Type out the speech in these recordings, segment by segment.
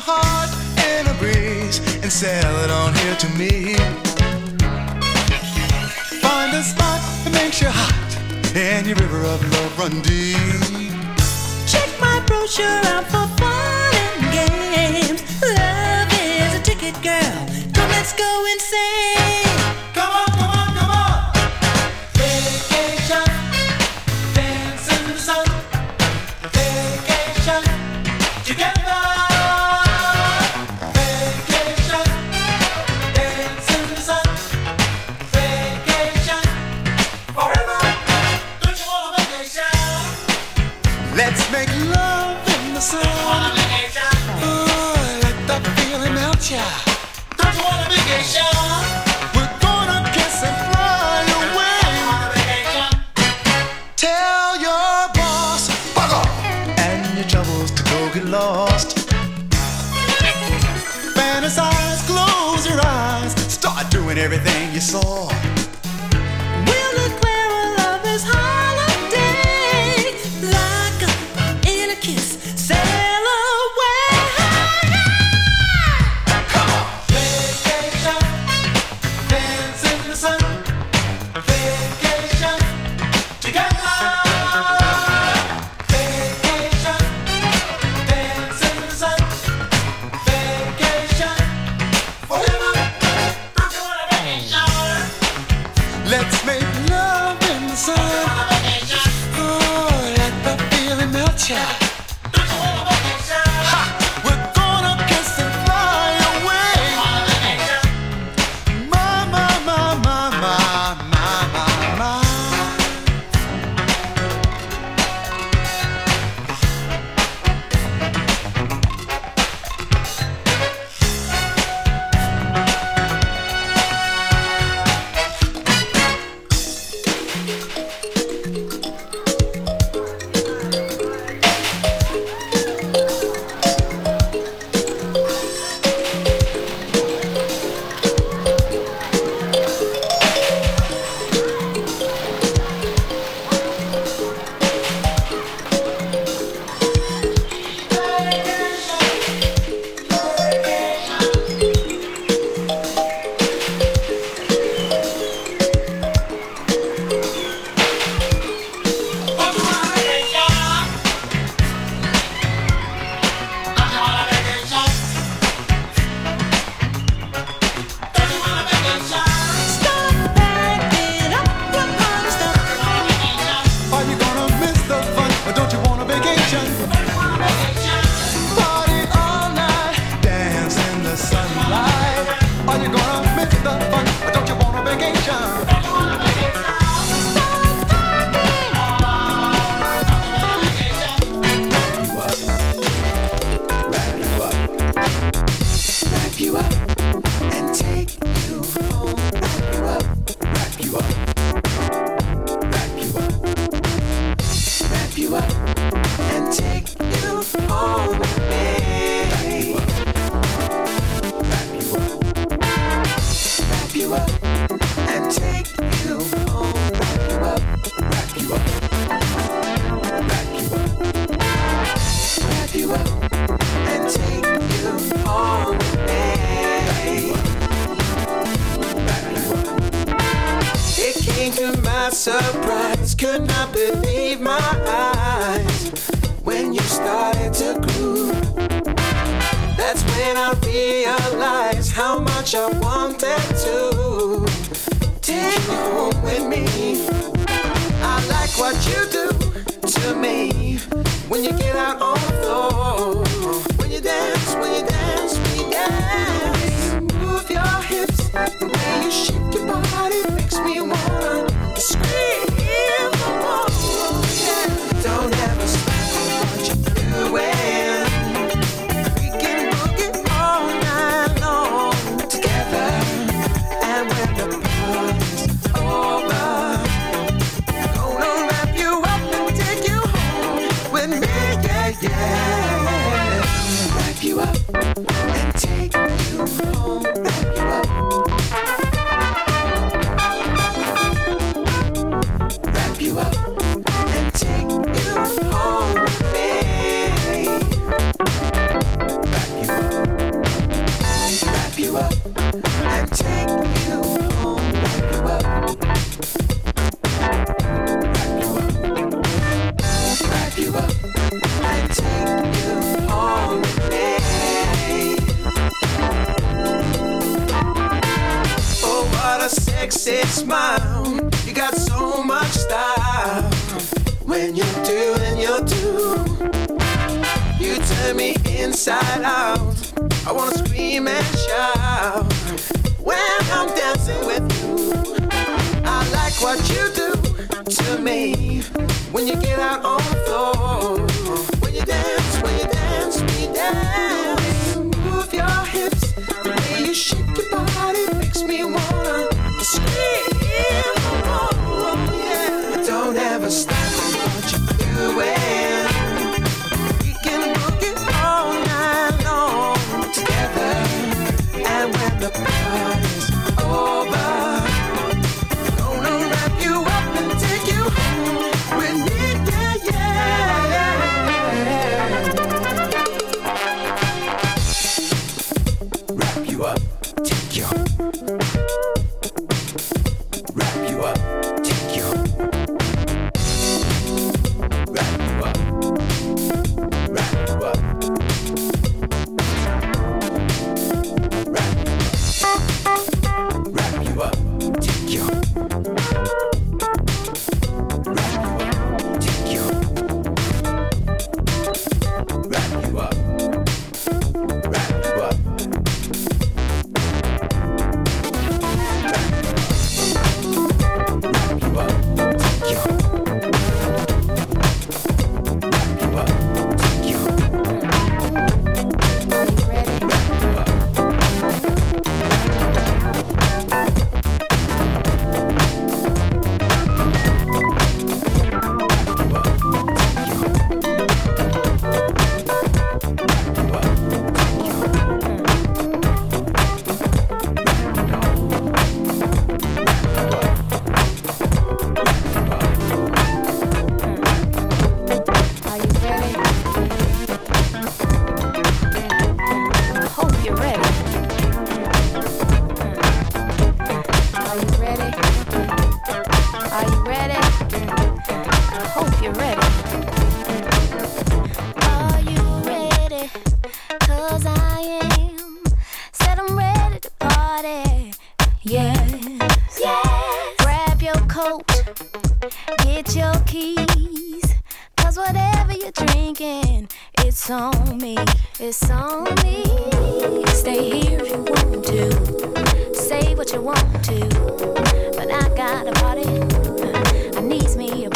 your heart in a breeze and sail it on here to me. Find a spot that makes you hot and your river of love run deep. Check my brochure out for fun and games. Love is a ticket, girl. Come, let's go insane. Then I realized how much I wanted to take you home with me. I like what you do to me when you get out on the floor. When you dance, when you dance, when you dance. Move your hips, the way you shake your body makes me want. Yeah. sexy smile. You got so much style. When you do and you do, you turn me inside out. I wanna scream and shout when I'm dancing with you. I like what you do to me when you get out on the floor. whatever you're drinking, it's on me, it's on me. Stay here if you want to, say what you want to, but I got a party, I needs me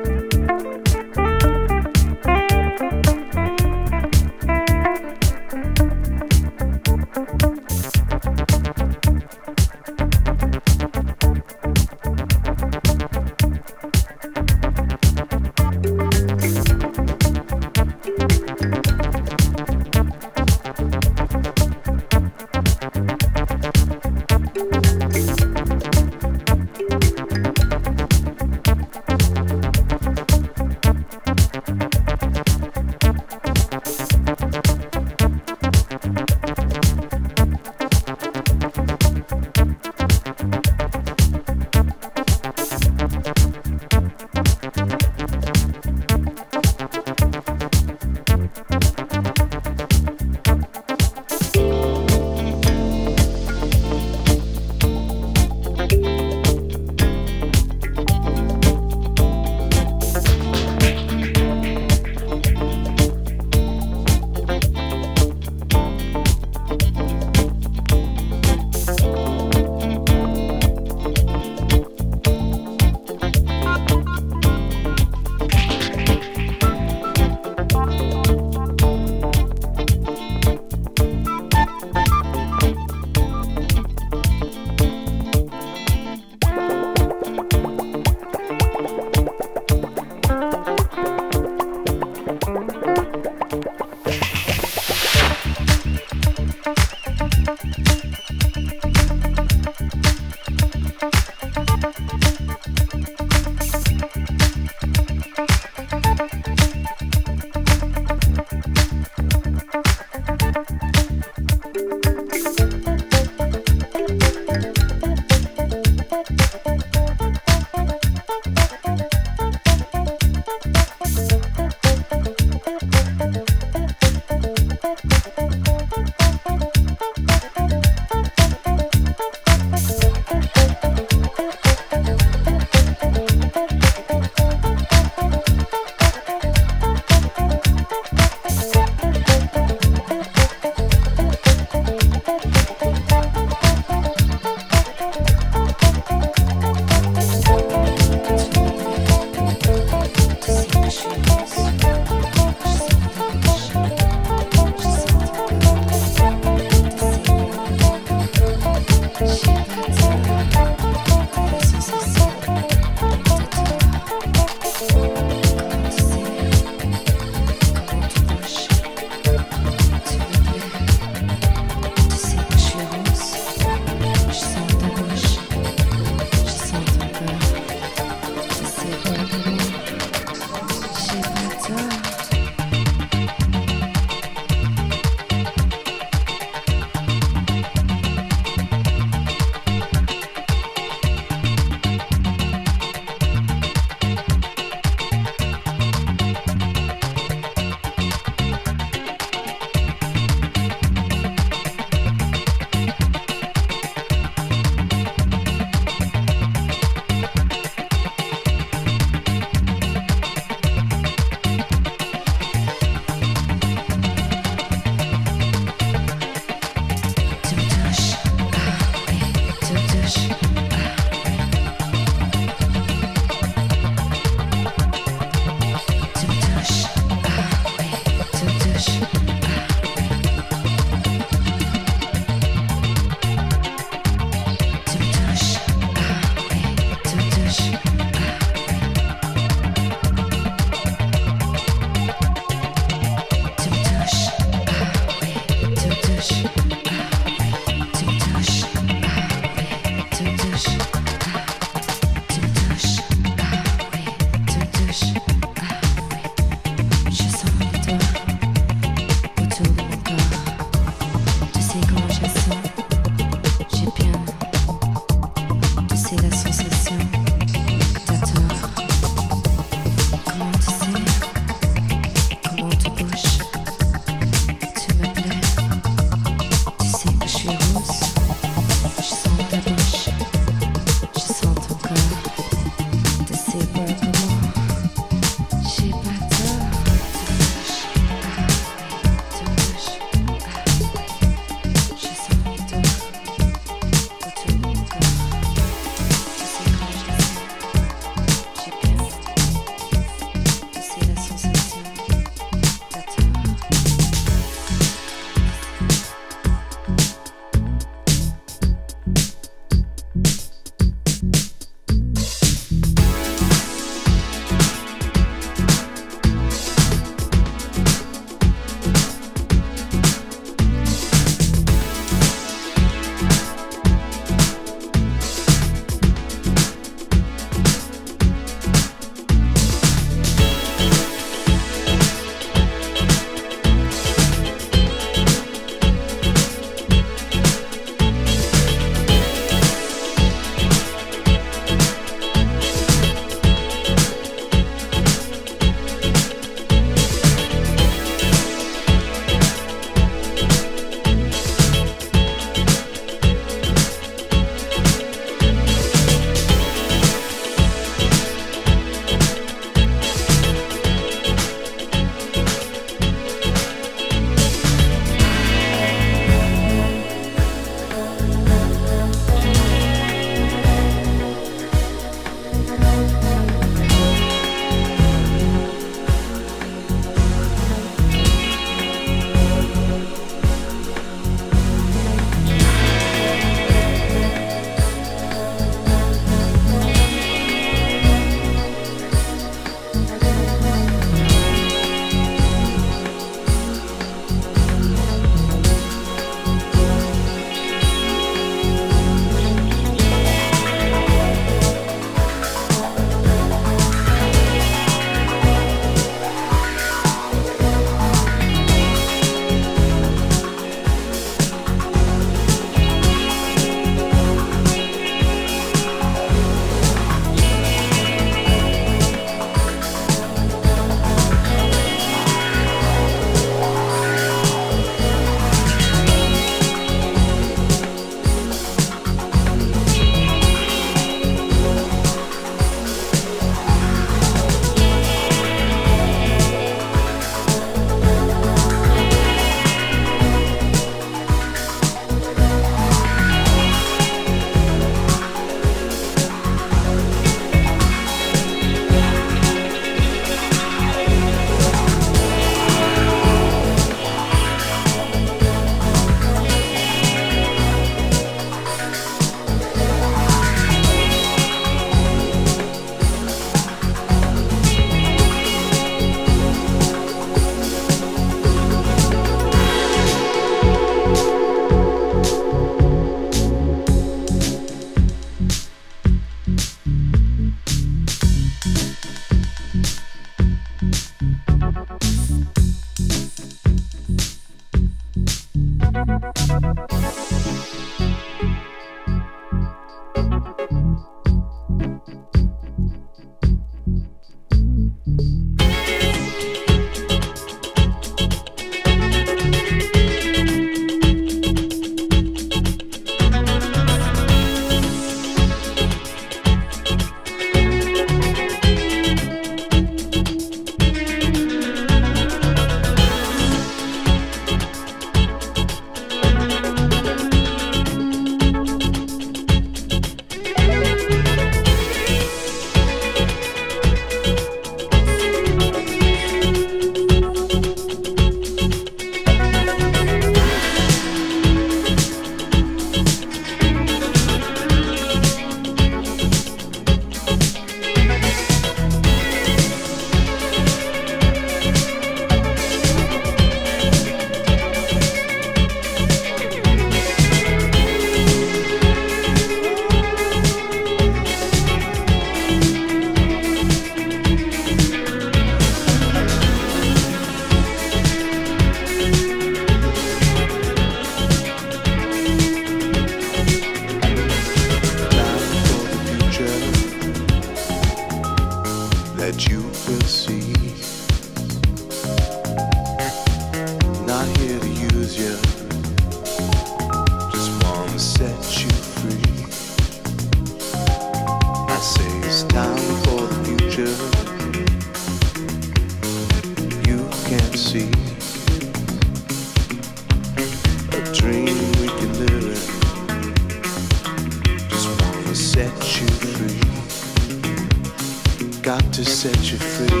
to set you free.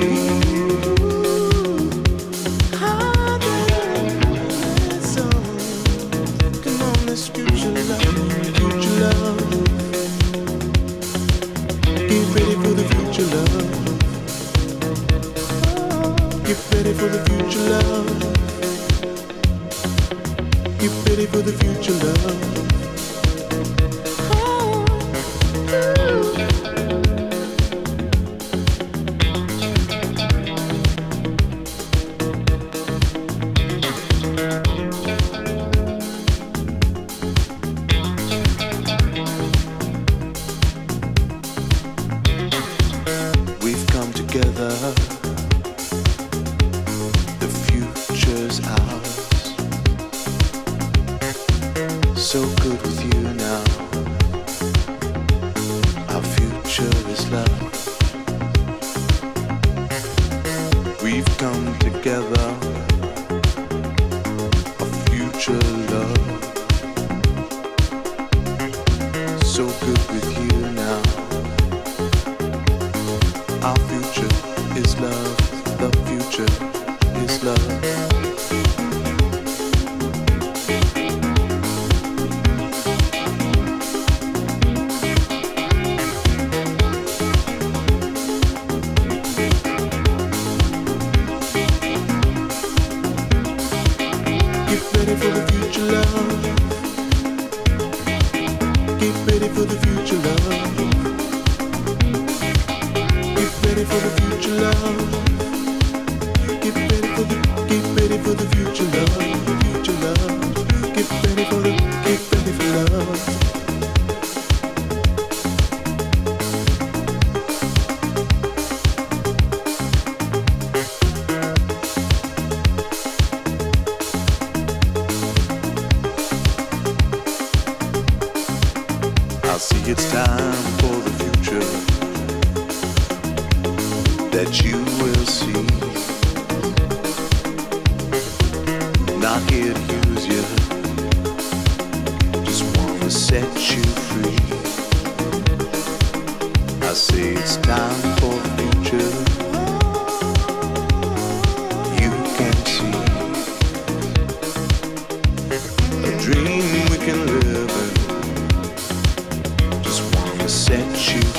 together.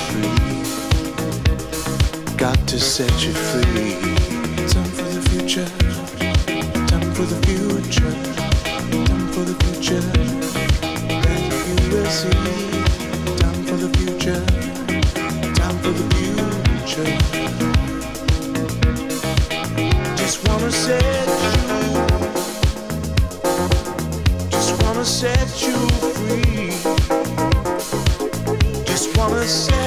free. Got to set you free. Time for the future. Time for the future. Time for the future. And you will see. Time for the future. Time for the future. Just wanna set you. Just wanna set you free. Just wanna set.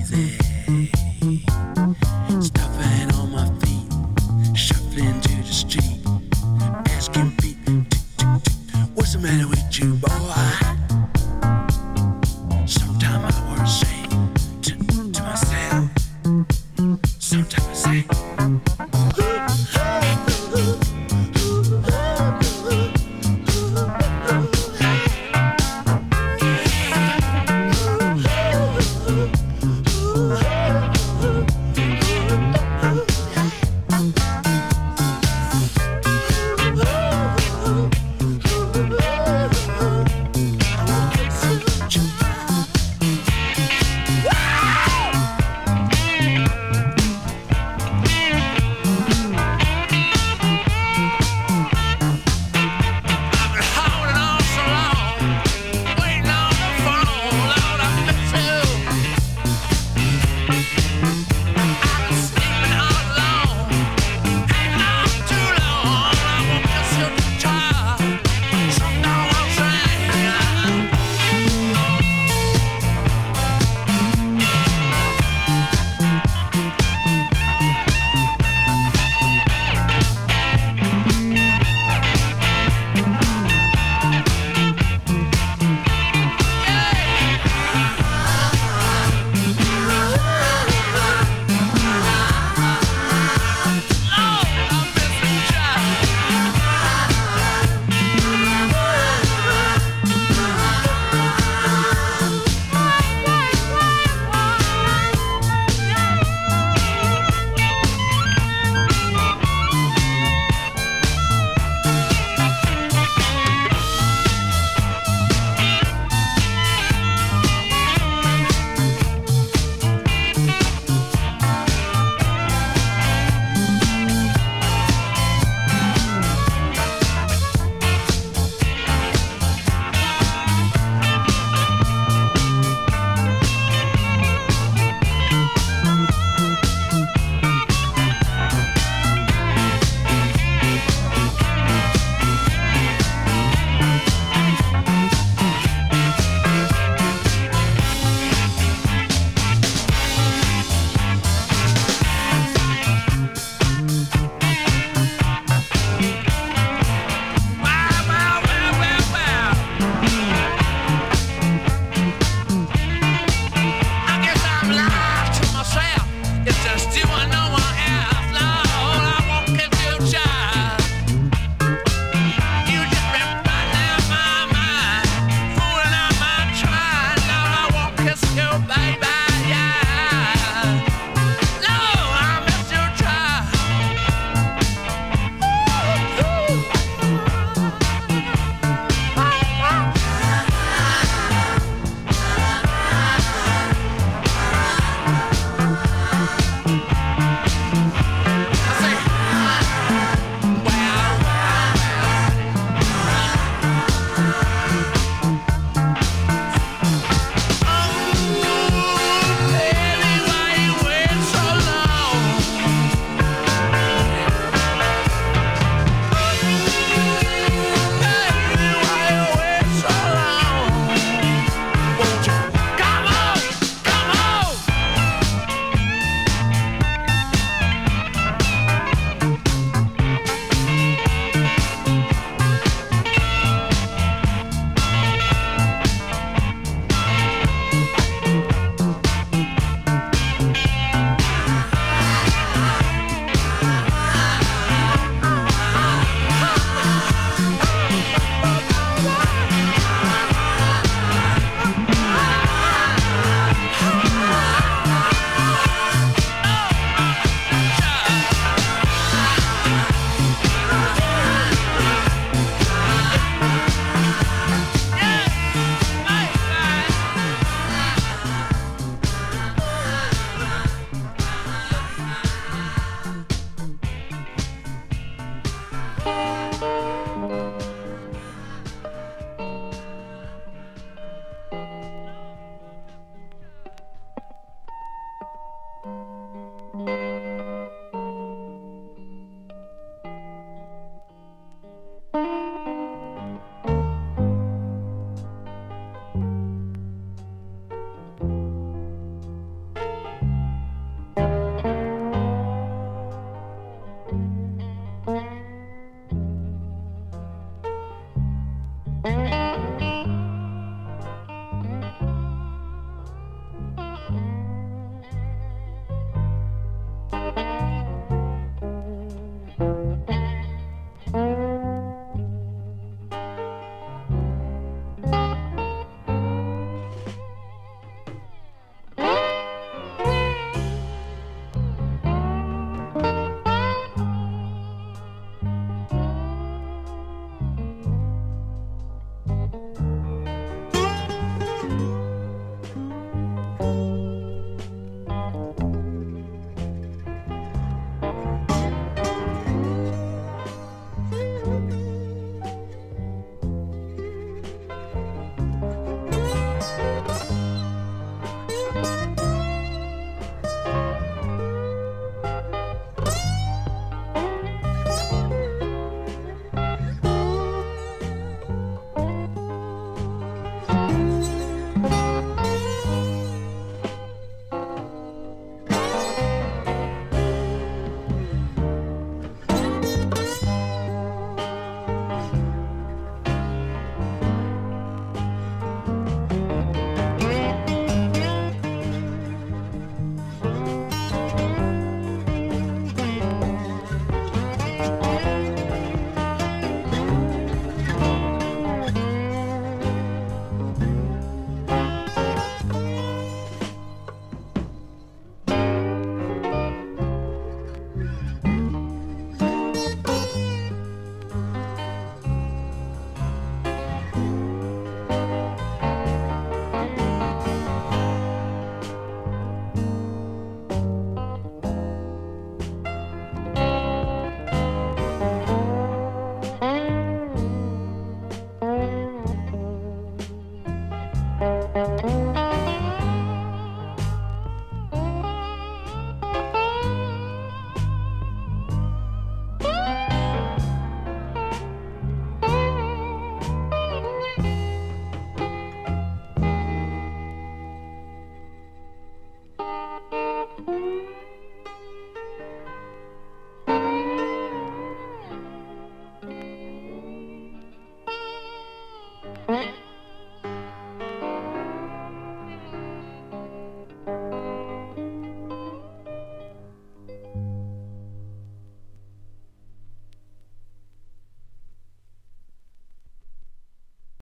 easy.